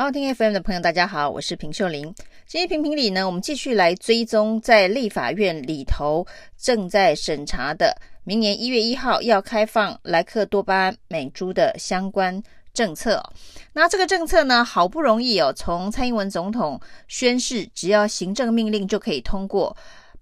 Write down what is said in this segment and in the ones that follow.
好，听 FM 的朋友，大家好，我是平秀玲。今天评评理呢，我们继续来追踪在立法院里头正在审查的，明年一月一号要开放莱克多巴胺美猪的相关政策。那这个政策呢，好不容易哦，从蔡英文总统宣誓，只要行政命令就可以通过。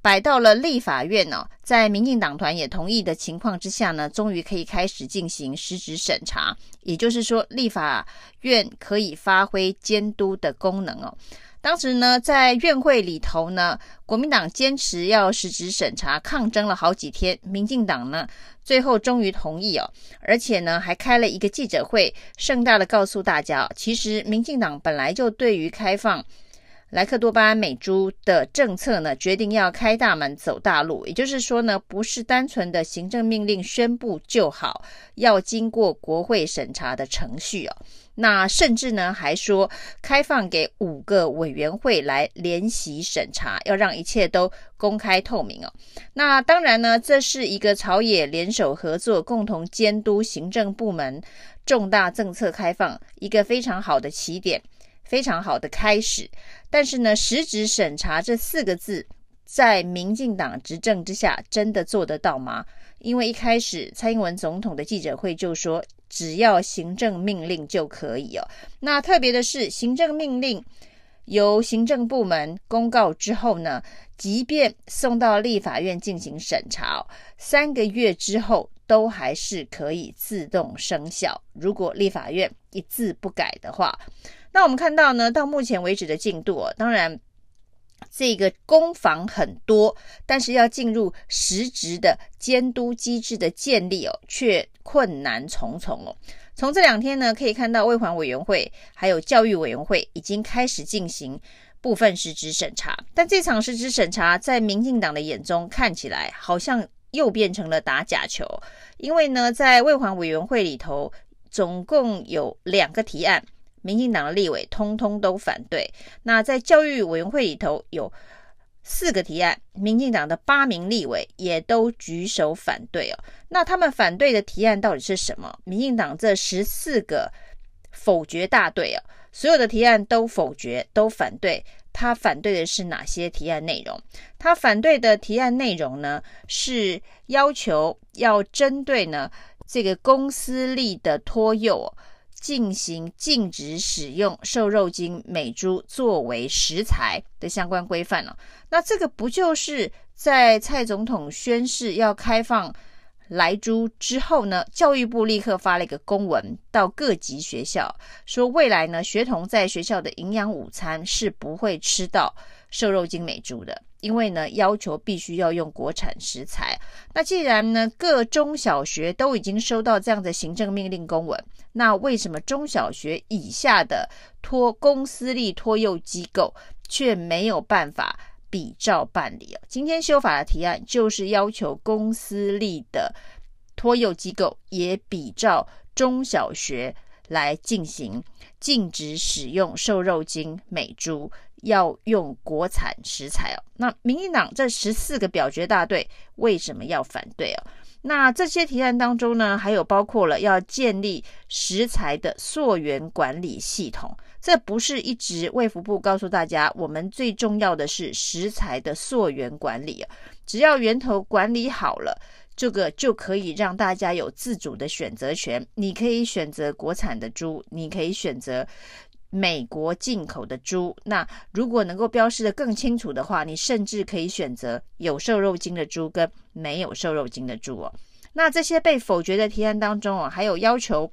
摆到了立法院、哦，在民进党团也同意的情况之下呢，终于可以开始进行实质审查。也就是说，立法院可以发挥监督的功能哦。当时呢，在院会里头呢，国民党坚持要实质审查，抗争了好几天。民进党呢，最后终于同意哦，而且呢，还开了一个记者会，盛大的告诉大家，其实民进党本来就对于开放。莱克多巴胺美猪的政策呢，决定要开大门走大路，也就是说呢，不是单纯的行政命令宣布就好，要经过国会审查的程序哦。那甚至呢，还说开放给五个委员会来联席审查，要让一切都公开透明哦。那当然呢，这是一个朝野联手合作，共同监督行政部门重大政策开放一个非常好的起点。非常好的开始，但是呢，实质审查这四个字，在民进党执政之下，真的做得到吗？因为一开始蔡英文总统的记者会就说，只要行政命令就可以哦。那特别的是，行政命令由行政部门公告之后呢，即便送到立法院进行审查，三个月之后都还是可以自动生效。如果立法院一字不改的话。那我们看到呢，到目前为止的进度哦，当然这个攻防很多，但是要进入实质的监督机制的建立哦，却困难重重哦。从这两天呢，可以看到卫环委员会还有教育委员会已经开始进行部分实质审查，但这场实质审查在民进党的眼中看起来好像又变成了打假球，因为呢，在卫环委员会里头总共有两个提案。民进党的立委通通都反对。那在教育委员会里头有四个提案，民进党的八名立委也都举手反对哦。那他们反对的提案到底是什么？民进党这十四个否决大队哦，所有的提案都否决，都反对。他反对的是哪些提案内容？他反对的提案内容呢，是要求要针对呢这个公司立的托幼。进行禁止使用瘦肉精美猪作为食材的相关规范了。那这个不就是在蔡总统宣誓要开放莱猪之后呢？教育部立刻发了一个公文到各级学校，说未来呢，学童在学校的营养午餐是不会吃到瘦肉精美猪的。因为呢，要求必须要用国产食材。那既然呢，各中小学都已经收到这样的行政命令公文，那为什么中小学以下的托公私立托幼机构却没有办法比照办理？今天修法的提案就是要求公私立的托幼机构也比照中小学来进行禁止使用瘦肉精美猪。要用国产食材哦，那民进党这十四个表决大队为什么要反对哦？那这些提案当中呢，还有包括了要建立食材的溯源管理系统，这不是一直卫福部告诉大家，我们最重要的是食材的溯源管理，只要源头管理好了，这个就可以让大家有自主的选择权，你可以选择国产的猪，你可以选择。美国进口的猪，那如果能够标示的更清楚的话，你甚至可以选择有瘦肉精的猪跟没有瘦肉精的猪哦。那这些被否决的提案当中哦，还有要求。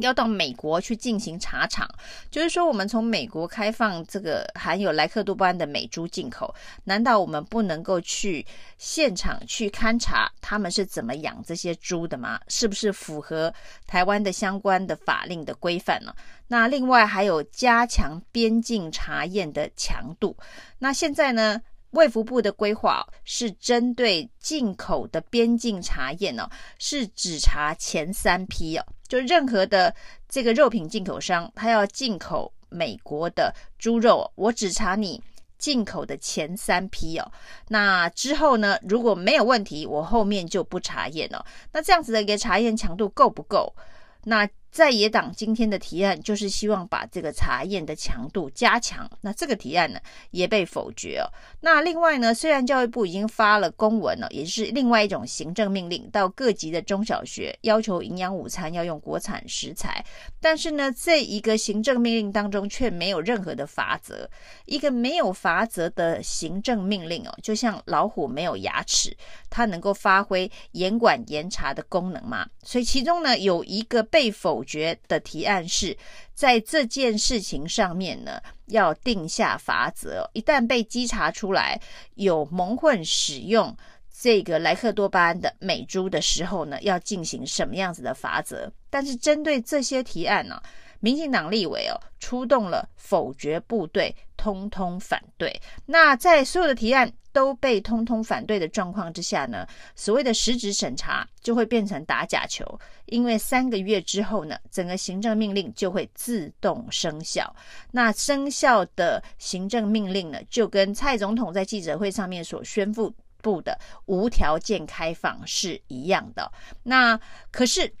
要到美国去进行查厂，就是说，我们从美国开放这个含有莱克多巴胺的美猪进口，难道我们不能够去现场去勘察他们是怎么养这些猪的吗？是不是符合台湾的相关的法令的规范呢？那另外还有加强边境查验的强度。那现在呢，卫福部的规划是针对进口的边境查验哦，是只查前三批哦。就任何的这个肉品进口商，他要进口美国的猪肉，我只查你进口的前三批哦。那之后呢，如果没有问题，我后面就不查验了。那这样子的一个查验强度够不够？那在野党今天的提案就是希望把这个查验的强度加强，那这个提案呢也被否决哦。那另外呢，虽然教育部已经发了公文了，也是另外一种行政命令，到各级的中小学要求营养午餐要用国产食材，但是呢，这一个行政命令当中却没有任何的法则。一个没有法则的行政命令哦，就像老虎没有牙齿，它能够发挥严管严查的功能吗？所以其中呢，有一个被否决的提案是在这件事情上面呢，要定下法则。一旦被稽查出来有蒙混使用这个莱克多巴胺的美猪的时候呢，要进行什么样子的法则？但是针对这些提案呢，民进党立委哦，出动了否决部队，通通反对。那在所有的提案都被通通反对的状况之下呢，所谓的实质审查就会变成打假球，因为三个月之后呢，整个行政命令就会自动生效。那生效的行政命令呢，就跟蔡总统在记者会上面所宣布的无条件开放是一样的。那可是。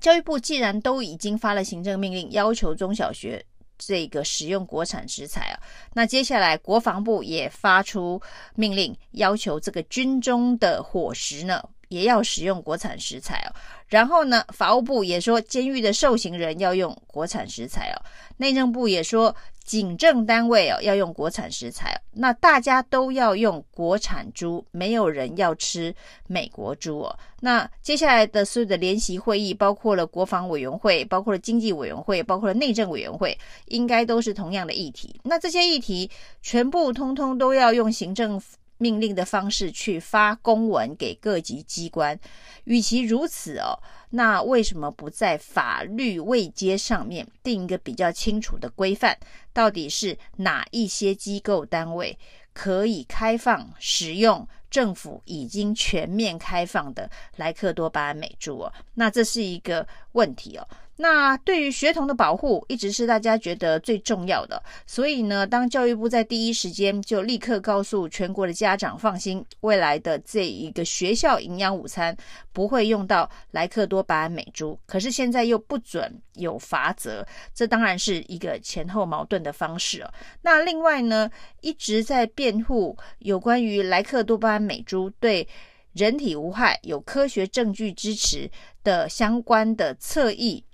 教育部既然都已经发了行政命令，要求中小学这个使用国产食材啊，那接下来国防部也发出命令，要求这个军中的伙食呢，也要使用国产食材哦。然后呢，法务部也说监狱的受刑人要用国产食材哦。内政部也说。警政单位哦，要用国产食材，那大家都要用国产猪，没有人要吃美国猪哦。那接下来的所有的联席会议，包括了国防委员会，包括了经济委员会，包括了内政委员会，应该都是同样的议题。那这些议题全部通通都要用行政命令的方式去发公文给各级机关。与其如此哦。那为什么不在法律位阶上面定一个比较清楚的规范？到底是哪一些机构单位可以开放使用政府已经全面开放的莱克多巴胺美猪哦？那这是一个问题哦。那对于学童的保护，一直是大家觉得最重要的。所以呢，当教育部在第一时间就立刻告诉全国的家长放心，未来的这一个学校营养午餐不会用到莱克多巴胺美猪。可是现在又不准有罚则，这当然是一个前后矛盾的方式哦。那另外呢，一直在辩护有关于莱克多巴胺美猪对人体无害、有科学证据支持的相关的侧翼。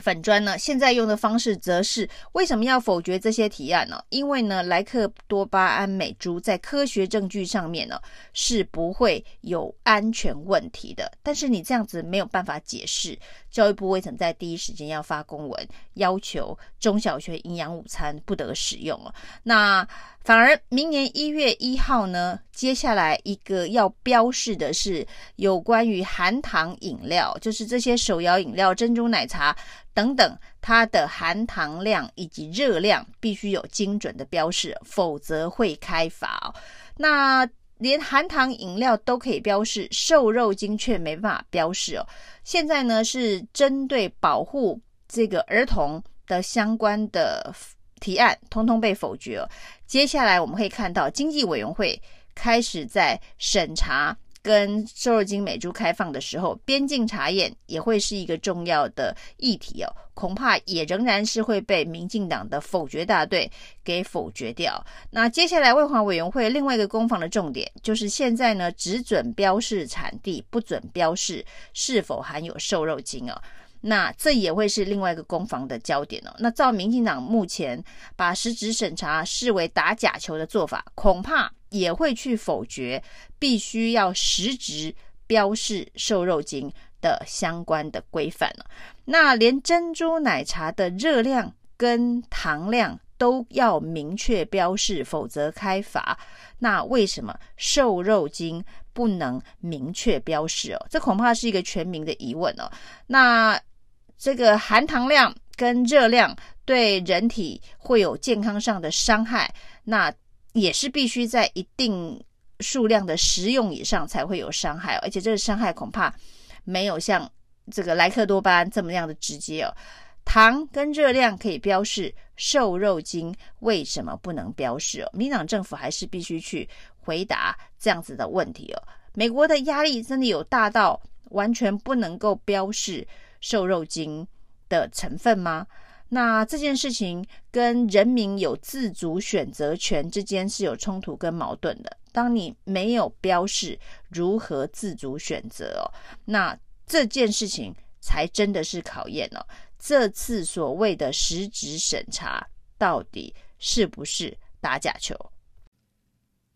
粉砖呢，现在用的方式则是为什么要否决这些提案呢？因为呢，莱克多巴胺美猪在科学证据上面呢是不会有安全问题的。但是你这样子没有办法解释，教育部为什么在第一时间要发公文要求中小学营养午餐不得使用了？那反而明年一月一号呢，接下来一个要标示的是有关于含糖饮料，就是这些手摇饮料、珍珠奶茶等等，它的含糖量以及热量必须有精准的标示，否则会开罚。那连含糖饮料都可以标示，瘦肉精却没办法标示哦。现在呢是针对保护这个儿童的相关的。提案通通被否决。接下来我们会看到经济委员会开始在审查跟瘦肉精美猪开放的时候，边境查验也会是一个重要的议题哦。恐怕也仍然是会被民进党的否决大队给否决掉。那接下来卫环委员会另外一个攻防的重点就是现在呢，只准标示产地，不准标示是否含有瘦肉精哦。那这也会是另外一个攻防的焦点哦。那照民进党目前把实质审查视为打假球的做法，恐怕也会去否决必须要实质标示瘦肉精的相关的规范了。那连珍珠奶茶的热量跟糖量都要明确标示，否则开罚。那为什么瘦肉精不能明确标示哦？这恐怕是一个全民的疑问哦。那。这个含糖量跟热量对人体会有健康上的伤害，那也是必须在一定数量的食用以上才会有伤害，而且这个伤害恐怕没有像这个莱克多巴胺这么样的直接哦。糖跟热量可以标示，瘦肉精为什么不能标示哦？民党政府还是必须去回答这样子的问题哦。美国的压力真的有大到完全不能够标示。瘦肉精的成分吗？那这件事情跟人民有自主选择权之间是有冲突跟矛盾的。当你没有标示如何自主选择哦，那这件事情才真的是考验哦。这次所谓的实质审查，到底是不是打假球？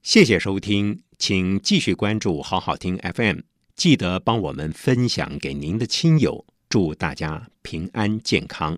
谢谢收听，请继续关注好好听 FM，记得帮我们分享给您的亲友，祝大家平安健康。